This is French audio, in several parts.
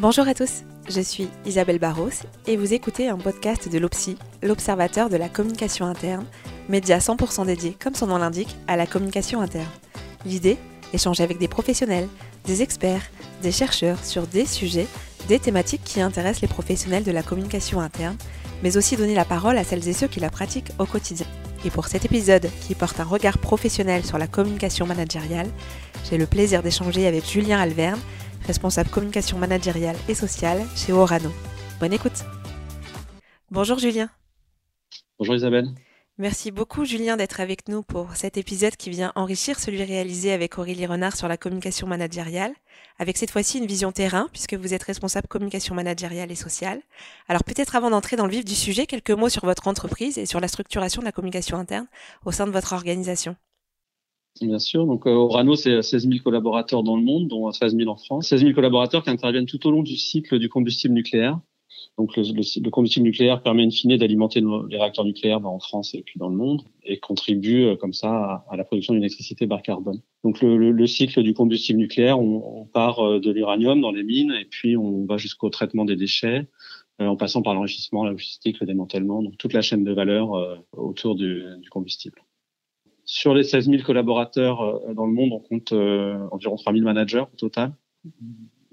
Bonjour à tous, je suis Isabelle Barros et vous écoutez un podcast de l'OPSI, l'Observateur de la communication interne, média 100% dédié, comme son nom l'indique, à la communication interne. L'idée Échanger avec des professionnels, des experts, des chercheurs sur des sujets, des thématiques qui intéressent les professionnels de la communication interne, mais aussi donner la parole à celles et ceux qui la pratiquent au quotidien. Et pour cet épisode qui porte un regard professionnel sur la communication managériale, j'ai le plaisir d'échanger avec Julien Alverne, responsable communication managériale et sociale chez Orano. Bonne écoute. Bonjour Julien. Bonjour Isabelle. Merci beaucoup Julien d'être avec nous pour cet épisode qui vient enrichir celui réalisé avec Aurélie Renard sur la communication managériale, avec cette fois-ci une vision terrain puisque vous êtes responsable communication managériale et sociale. Alors peut-être avant d'entrer dans le vif du sujet, quelques mots sur votre entreprise et sur la structuration de la communication interne au sein de votre organisation. Bien sûr. Donc, euh, Orano, c'est 16 000 collaborateurs dans le monde, dont 13 000 en France. 16 000 collaborateurs qui interviennent tout au long du cycle du combustible nucléaire. Donc, le, le, combustible nucléaire permet in fine d'alimenter les réacteurs nucléaires bah, en France et puis dans le monde et contribue euh, comme ça à, à la production d'une électricité bas carbone. Donc, le, le, cycle du combustible nucléaire, on, on part euh, de l'uranium dans les mines et puis on va jusqu'au traitement des déchets, en passant par l'enrichissement, la logistique, le démantèlement, donc toute la chaîne de valeur autour du, du combustible. Sur les 16 000 collaborateurs euh, dans le monde, on compte euh, environ 3 000 managers au total.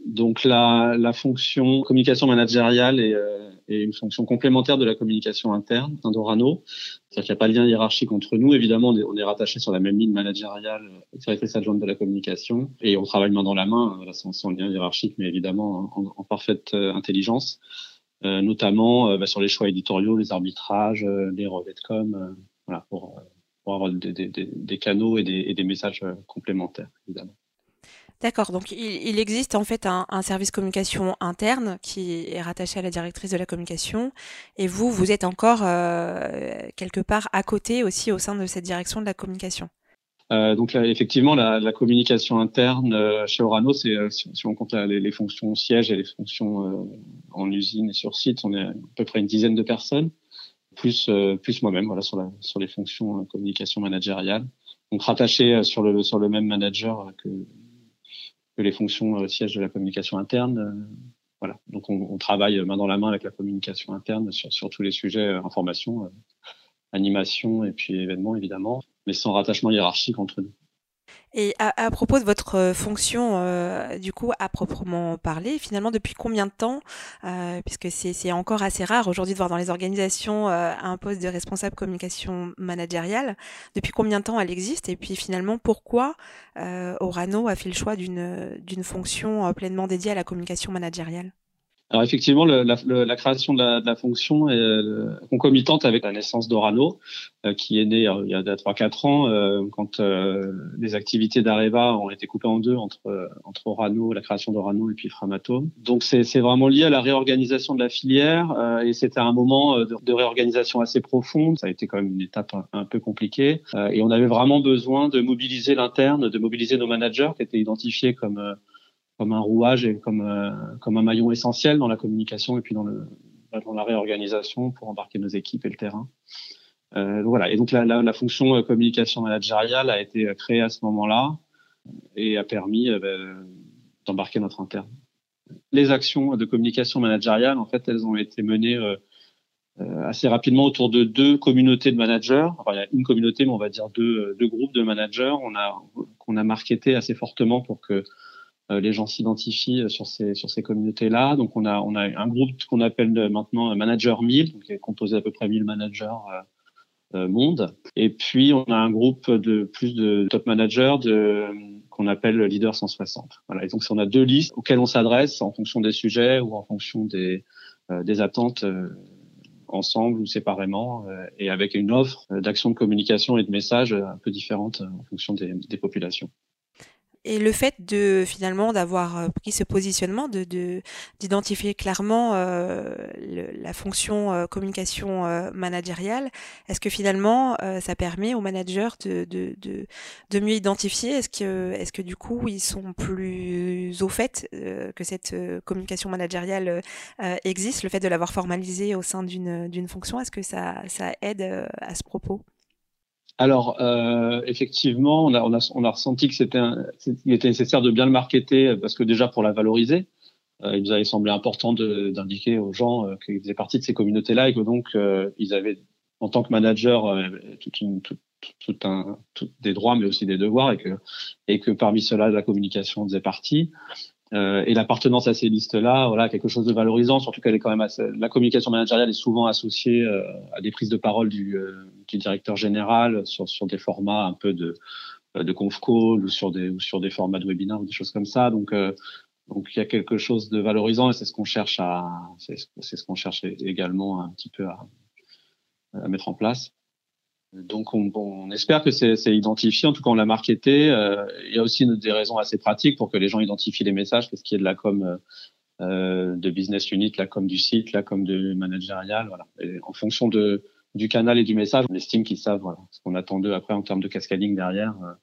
Donc la, la fonction communication managériale est, euh, est, une fonction complémentaire de la communication interne d'Orano. C'est-à-dire qu'il n'y a pas de lien hiérarchique entre nous. Évidemment, on est, on est rattaché sur la même ligne managériale, directrice adjointe de la communication, et on travaille main dans la main, sans, sans lien hiérarchique, mais évidemment en, en parfaite intelligence, euh, notamment bah, sur les choix éditoriaux, les arbitrages, les de com, voilà, pour pour avoir des, des, des canaux et des, et des, messages euh, complémentaires, évidemment. D'accord, donc il, il, existe en fait un, un, service communication interne qui est rattaché à la directrice de la communication, et vous, vous êtes encore euh, quelque part à côté aussi au sein de cette direction de la communication. Euh, donc là, effectivement, la, la communication interne euh, chez Orano, c'est euh, si, si, on compte les, les, fonctions siège et les fonctions en usine et sur site, on est à peu près une dizaine de personnes plus euh, plus moi-même voilà sur la sur les fonctions euh, communication managériale. Donc rattaché euh, sur le sur le même manager que que les fonctions siège de la communication interne voilà. Donc on, on, travaille main dans la main avec la communication interne sur sur tous les sujets information animation et puis événements évidemment mais sans rattachement hiérarchique entre nous et à, à, propos de votre euh, fonction, euh, du coup, à proprement parler, finalement, depuis combien de temps, euh, puisque c'est encore assez rare aujourd'hui de voir dans les organisations euh, un poste de responsable communication managériale, depuis combien de temps elle existe et puis finalement pourquoi euh, Orano a fait le choix d'une fonction euh, pleinement dédiée à la communication managériale? Alors effectivement, le, la, le, la, création de la, de la fonction est euh, concomitante avec la naissance d'Orano, euh, qui est née euh, il y a 3-4 ans, euh, quand les activités d'Areva ont été coupées en deux entre, entre Orano, la création d'Orano et puis Framatome. Donc c'est vraiment lié à la réorganisation de la filière, et c'était un moment de, de, réorganisation assez profonde. Ça a été quand même une étape un, un peu compliquée, et on avait vraiment besoin de mobiliser l'interne, de mobiliser nos managers qui étaient identifiés comme comme un rouage et comme, euh, comme un maillon essentiel dans la communication et puis dans, le, dans la réorganisation pour embarquer nos équipes et le terrain. Euh, voilà. Et donc la, la, la, fonction euh, communication managériale a été créée à ce moment-là et a permis euh, ben, d'embarquer notre interne. Les actions de communication managériale, en fait, elles ont été menées euh, assez rapidement autour de deux communautés de managers. Enfin, il y a une communauté, mais on va dire deux, deux groupes de managers. On a qu'on a marketé assez fortement pour que euh, les gens s'identifient euh, sur ces sur ces communautés là. Donc on a on a un groupe qu'on appelle maintenant Manager 1000, donc qui est composé à peu près 1000 managers euh, monde. Et puis on a un groupe de plus de top managers de qu'on appelle leader 160. Voilà. Et donc on a deux listes auxquelles on s'adresse en fonction des sujets ou en fonction des des attentes ensemble ou séparément et avec une offre d'action de communication et de messages un peu différente en fonction des, des populations. Et le fait de finalement d'avoir euh, pris ce positionnement, de d'identifier clairement euh, la fonction euh, communication managériale, est-ce que finalement ça permet aux managers de, de, mieux identifier? Est-ce que, est-ce que du coup ils sont plus au fait que cette communication managériale existe, le fait de l'avoir formalisée au sein d'une d'une fonction Est-ce que ça, ça aide à ce propos? Alors, euh, effectivement, on a, on, a, ressenti que c'était, était nécessaire de bien le marketer parce que déjà pour la valoriser, il nous avait semblé important d'indiquer aux gens qu'ils faisaient partie de ces communautés-là et que donc ils avaient, en tant que manager, toute une, des droits mais aussi des devoirs et que, et que parmi cela, la communication faisait partie. Euh, et l'appartenance à ces listes-là, voilà, quelque chose de valorisant, surtout qu'elle est quand même assez, la communication managériale est souvent associée euh, à des prises de parole du, euh, du directeur général sur, sur des formats un peu de, de conf call ou sur des ou sur des formats de webinaire ou des choses comme ça. Donc donc il y a quelque chose de valorisant et c'est ce qu'on cherche à c'est ce qu'on cherche également un petit peu à, à mettre en place. Donc on, espère que c'est identifié, en tout cas on l'a marketé. Euh, il y a aussi des raisons assez pratiques pour que les gens identifient les messages, qu'il y a de la com euh, de business unit, la com du site, la com de managérial. Voilà. En fonction de, du canal et du message, on estime qu'ils savent voilà, ce qu'on attend d'eux après en termes de cascading derrière euh,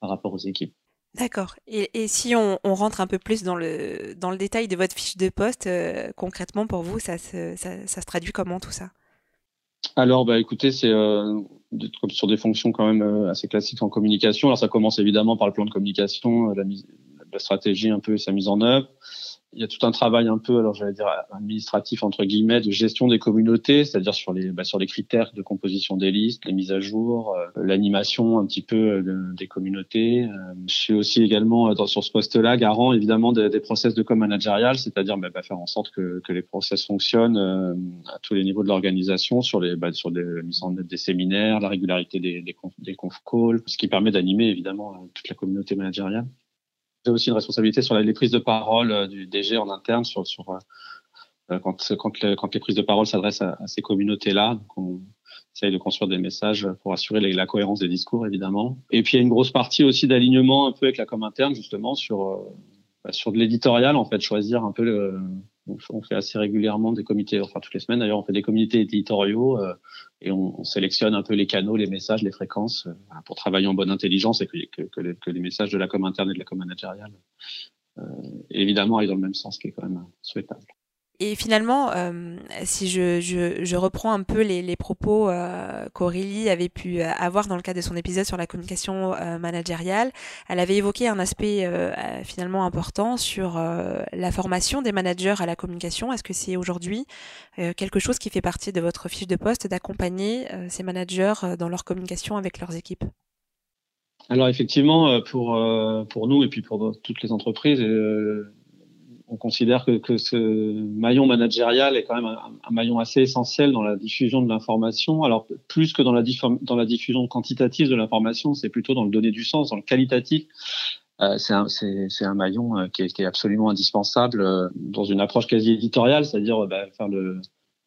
par rapport aux équipes. D'accord. Et, et, si on, rentre un peu plus dans le, dans le détail de votre fiche de poste, euh, concrètement pour vous, ça se, ça se traduit comment tout ça? Alors, bah, écoutez, c'est euh, sur des fonctions quand même euh, assez classiques en communication. Alors, ça commence évidemment par le plan de communication, euh, la, mise, la stratégie un peu et sa mise en œuvre il y a tout un travail un peu, alors j'allais dire administratif entre guillemets, de gestion des communautés, c'est-à-dire sur les bah, sur les critères de composition des listes, les mises à jour, euh, l'animation un petit peu euh, des communautés. Euh, je suis aussi également sur ce poste-là garant évidemment des, des process de com managérial, c'est-à-dire bah, bah, faire en sorte que, que les process fonctionnent à tous les niveaux de l'organisation, sur les bah, sur des mises en œuvre des séminaires, la régularité des des, conf, des conf calls, ce qui permet d'animer évidemment toute la communauté managériale. J'ai aussi une responsabilité sur les prises de parole euh, du DG en interne sur, sur euh, quand, quand, quand les prises de parole s'adressent à, ces communautés-là. On essaye de construire des messages pour assurer la cohérence des discours, évidemment. Et puis il y a une grosse partie aussi d'alignement un peu avec la com interne, justement, sur, euh, bah, sur de l'éditorial, en fait, choisir un peu le, on fait assez régulièrement des comités, enfin toutes les semaines d'ailleurs, on fait des comités éditoriaux euh, et on, on, sélectionne un peu les canaux, les messages, les fréquences euh, pour travailler en bonne intelligence et que, que, que, les, que, les, messages de la com interne et de la com managériale euh, évidemment aillent dans le même sens, qui est quand même souhaitable. Et finalement, euh, si je, je, je, reprends un peu les, les propos euh, qu'Aurélie avait pu euh, avoir dans le cadre de son épisode sur la communication managériale, elle avait évoqué un aspect finalement important sur la formation des managers à la communication. Est-ce que c'est aujourd'hui quelque chose qui fait partie de votre fiche de poste d'accompagner ces managers dans leur communication avec leurs équipes? Alors effectivement, pour, pour nous et puis pour toutes les entreprises, on considère que, ce maillon managérial est quand même un, maillon assez essentiel dans la diffusion de l'information. Alors plus que dans la, diffusion quantitative de l'information, c'est plutôt dans le donner du sens, dans le qualitatif. Euh, c'est un, maillon euh, qui, est, qui, absolument indispensable euh, dans une approche quasi éditoriale, c'est-à-dire bah, faire le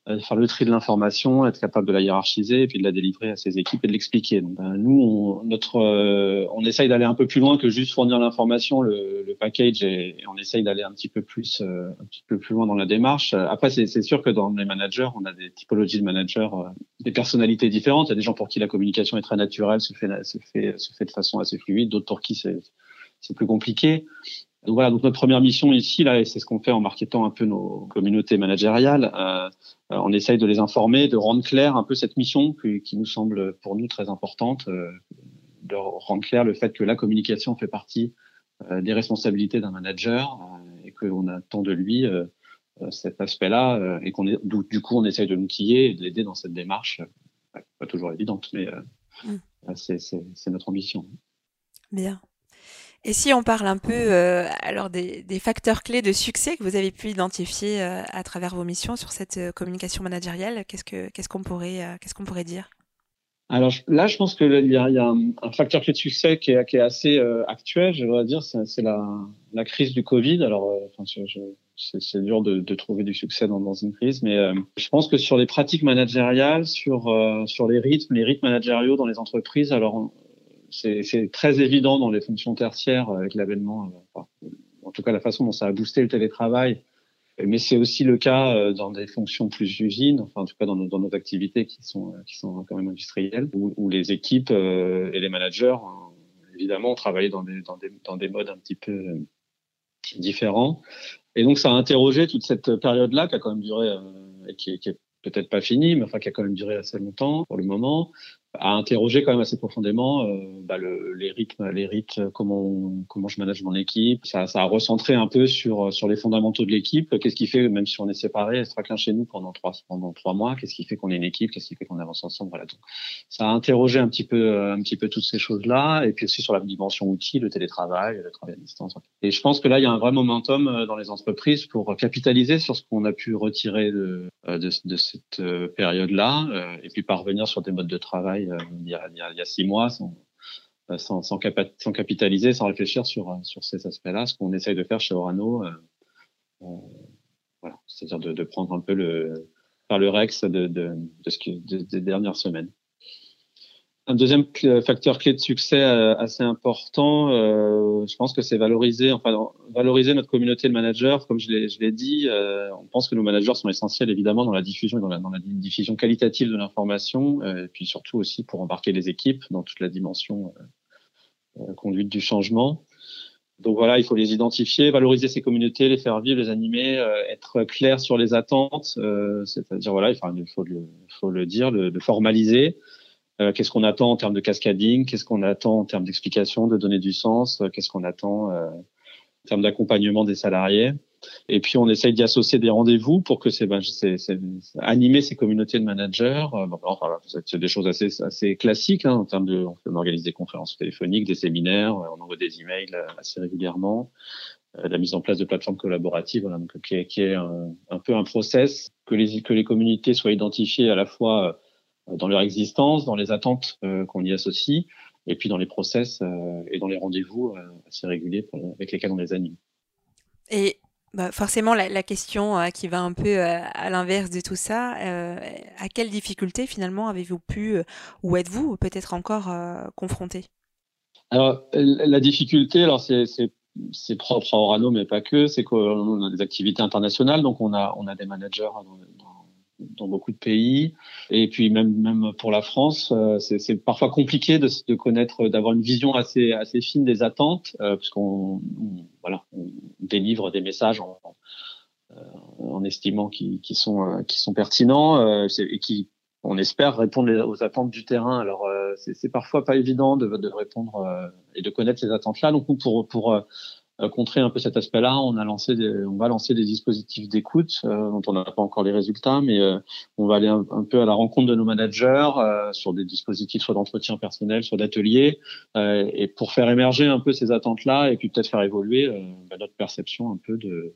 faire le tri de l'information, être capable de la hiérarchiser et puis de la délivrer à ses équipes et de l'expliquer. Donc ben, nous, on, notre, euh, on essaye d'aller un peu plus loin que juste fournir l'information, le, le, package, et, on essaye d'aller un petit peu plus, euh, un petit peu plus loin dans la démarche. Après, c'est sûr que dans les managers, on a des typologies de managers, des personnalités différentes. Il y a des gens pour qui la communication est très naturelle, se fait, se fait, se fait de façon assez fluide, d'autres pour qui c'est plus compliqué. Donc voilà, donc notre première mission ici, là, et c'est ce qu'on fait en marketant un peu nos communautés managériales, euh, on essaye de les informer, de rendre clair un peu cette mission qui, qui nous semble pour nous très importante, euh, de rendre clair le fait que la communication fait partie euh, des responsabilités d'un manager euh, et qu'on attend de lui euh, cet aspect-là et qu'on est, du coup on essaye de l'outiller et de l'aider dans cette démarche, pas toujours évidente, mais mm. c'est notre ambition. Bien. Et si on parle un peu euh, alors des, facteurs clés de succès que vous avez pu identifier euh, à travers vos missions sur cette euh, communication managériale, qu'est-ce que qu'est-ce qu'on pourrait dire? Alors là, je pense qu'il y a, un, facteur clé de succès qui est, assez actuel, je dois dire, c'est la, crise du Covid. Alors, c'est dur de, trouver du succès dans, une crise, mais je pense que sur les pratiques managériales, sur les rythmes, les rythmes managériaux dans les entreprises, alors c'est très évident dans les fonctions tertiaires avec l'avènement, euh, en tout cas la façon dont ça a boosté le télétravail, mais c'est aussi le cas euh, dans des fonctions plus usines, enfin en tout cas dans nos, activités qui sont euh, qui sont quand même industrielles, où, les équipes et les managers évidemment ont travaillé dans des modes un petit peu différents. Et donc ça a interrogé toute cette période-là qui a quand même duré et qui, qui est peut-être pas finie, mais enfin qui a quand même duré assez longtemps pour le moment, à interroger quand même assez profondément euh, bah, le, les rythmes, les rythmes, comment comment je manage mon équipe. Ça, ça a recentré un peu sur sur les fondamentaux de l'équipe. Qu'est-ce qui fait, même si on est séparés, chacun chez nous pendant trois pendant trois mois, qu'est-ce qui fait qu'on est une équipe, qu'est-ce qui fait qu'on avance ensemble. Voilà. Donc, ça a interrogé un petit peu un petit peu toutes ces choses là, et puis aussi sur la dimension outil, le télétravail, le travail à distance. Et je pense que là, il y a un vrai momentum euh, dans les entreprises pour capitaliser sur ce qu'on a pu retirer de euh, de, de cette période-là, et puis parvenir sur des modes de travail euh, il, y a, six mois sans, euh, capitaliser, sans réfléchir sur, euh, sur ces aspects-là, ce qu'on essaye de faire chez Orano. c'est-à-dire de, prendre un peu le, faire le Rex de, des dernières semaines. Un deuxième facteur clé de succès euh, assez important, euh, je pense que c'est valoriser, enfin valoriser notre communauté de managers. Comme je l'ai dit, euh, on pense que nos managers sont essentiels évidemment dans la diffusion, la, dans la diffusion qualitative de l'information, et puis surtout aussi pour embarquer les équipes dans toute la dimension conduite du changement. Donc voilà, il faut les identifier, valoriser ces communautés, les faire vivre, les animer, être clair sur les attentes, c'est-à-dire voilà, il faut, le, dire, le formaliser. Euh, qu'est-ce qu'on attend en termes de cascading? Qu'est-ce qu'on attend en termes d'explication, de donner du sens? Euh, Qu'est-ce qu'on attend euh, en termes d'accompagnement des salariés? Et puis on essaye d'y associer des rendez-vous pour que c'est ben, animer ces communautés de managers. enfin, c'est des choses assez, assez classiques hein, en termes de. On organise des conférences téléphoniques, des séminaires, on envoie des emails assez régulièrement la mise en place de plateformes collaboratives, voilà, donc, qui est, qui est un, un, peu un process que les, que les communautés soient identifiées à la fois dans leur existence, dans les attentes euh, qu'on y associe, et puis dans les process euh, et dans les rendez-vous euh, assez réguliers avec lesquels on les anime. Et bah, forcément, la, question qui va un peu à l'inverse de tout ça, à quelles difficultés finalement avez-vous pu ou êtes-vous peut-être encore confronté? Alors, la difficulté, alors c'est c'est propre à Orano, mais pas que, c'est qu'on a des activités internationales, donc on a, on a des managers dans, beaucoup de pays. Et puis même même pour la France, euh, c'est parfois compliqué de, de connaître, d'avoir une vision assez assez fine des attentes, euh, puisqu'on voilà, on délivre des messages en, en euh, estimant qu'ils qui sont euh, qui sont pertinents et qui on espère répondre aux attentes du terrain. Alors c'est parfois pas évident de, de répondre et de connaître ces attentes-là. Donc pour pour euh, contrer un peu cet aspect-là, on a lancé, des, on va lancer des dispositifs d'écoute euh, dont on n'a pas encore les résultats, mais euh, on va aller un, peu à la rencontre de nos managers sur des dispositifs soit d'entretien personnel, soit d'atelier, et pour faire émerger un peu ces attentes-là et puis peut-être faire évoluer bah, notre perception un peu de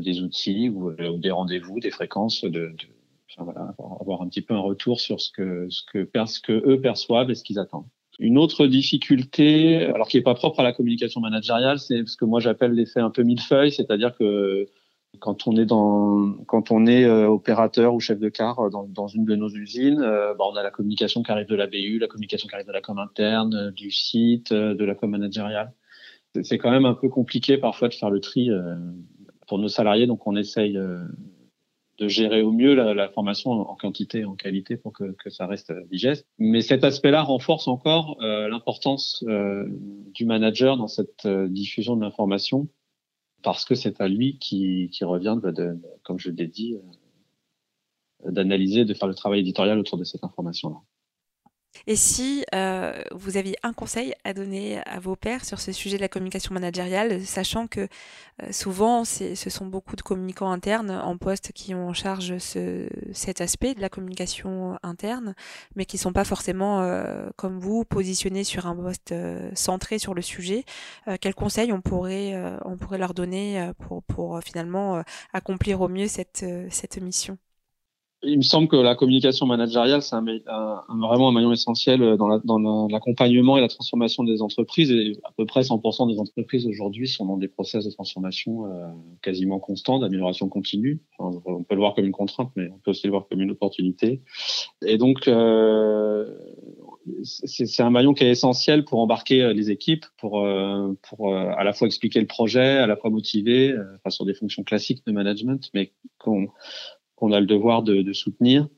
des outils ou, des rendez-vous, des fréquences, de, de enfin, voilà, avoir un petit peu un retour sur ce que ce que, ce que eux perçoivent et ce qu'ils attendent. Une autre difficulté, alors qui n'est pas propre à la communication managériale, c'est ce que moi j'appelle l'effet un peu millefeuille, c'est-à-dire que quand on est dans, quand on est euh, opérateur ou chef de car dans, dans une de nos usines, euh, bah, on a la communication qui arrive de la BU, la communication qui arrive de la com interne, euh, du site, de la com managériale. C'est quand même un peu compliqué parfois de faire le tri pour nos salariés, donc on essaye de gérer au mieux la, la, formation en quantité en qualité pour que, que ça reste digeste. Mais cet aspect-là renforce encore euh, l'importance euh, du manager dans cette euh, diffusion de l'information parce que c'est à lui qui, qui revient, de, de, comme je l'ai dit, euh, d'analyser, de faire le travail éditorial autour de cette information-là. Et si euh, vous aviez un conseil à donner à vos pairs sur ce sujet de la communication managériale, sachant que euh, souvent ce sont beaucoup de communicants internes en poste qui ont en charge ce, cet aspect de la communication interne, mais qui ne sont pas forcément, euh, comme vous, positionnés sur un poste euh, centré sur le sujet, euh, quels conseils on pourrait, euh, on pourrait leur donner pour, pour finalement accomplir au mieux cette, cette mission? Il me semble que la communication managériale, c'est vraiment un maillon essentiel dans l'accompagnement et la transformation des entreprises. Et à peu près 100% des entreprises aujourd'hui sont dans des process de transformation euh, quasiment constants, d'amélioration continue. On peut le voir comme une contrainte, mais on peut aussi le voir comme une opportunité. Et donc, euh, c'est un maillon qui est essentiel pour embarquer euh, les équipes, pour, euh, euh, à la fois expliquer le projet, à la fois motiver, sur des fonctions classiques de management, mais qu'on qu'on a le devoir de, soutenir.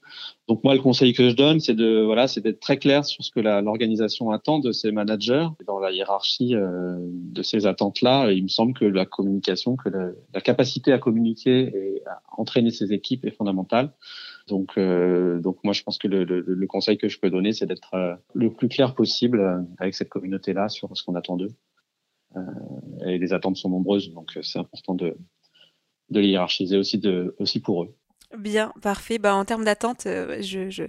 Donc moi, le conseil que je donne, c'est de voilà, c'est d'être très clair sur ce que l'organisation attend de ses managers dans la hiérarchie euh, de ces attentes-là. Il me semble que la communication, que la, capacité à communiquer et à entraîner ses équipes est fondamentale. Donc, euh, donc moi, je pense que le, conseil que je peux donner, c'est d'être euh, le plus clair possible avec cette communauté-là sur ce qu'on attend d'eux. Et les attentes sont nombreuses, donc c'est important de, de les hiérarchiser aussi, aussi pour eux. Bien, parfait. Bah, en termes d'attente, euh, je, je,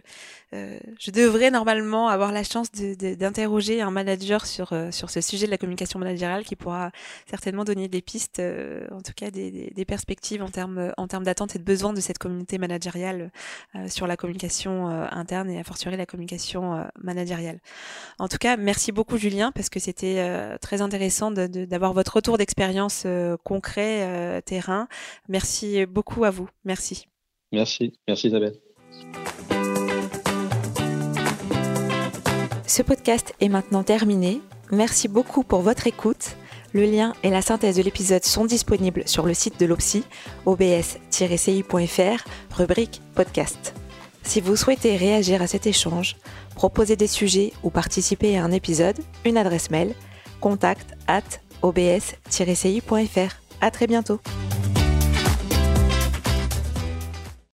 euh, je, devrais normalement avoir la chance d'interroger un manager sur, euh, sur ce sujet de la communication managériale qui pourra certainement donner des pistes, en tout cas des, des, perspectives en termes, en termes d'attente et de besoin de cette communauté managériale sur la communication interne et à fortiori la communication managériale. En tout cas, merci beaucoup Julien parce que c'était très intéressant d'avoir votre retour d'expérience concret, terrain. Merci beaucoup à vous. Merci. Merci, merci Isabelle. Ce podcast est maintenant terminé. Merci beaucoup pour votre écoute. Le lien et la synthèse de l'épisode sont disponibles sur le site de l'OPSI, obs-ci.fr, rubrique podcast. Si vous souhaitez réagir à cet échange, proposer des sujets ou participer à un épisode, une adresse mail contact at obs-ci.fr. À très bientôt.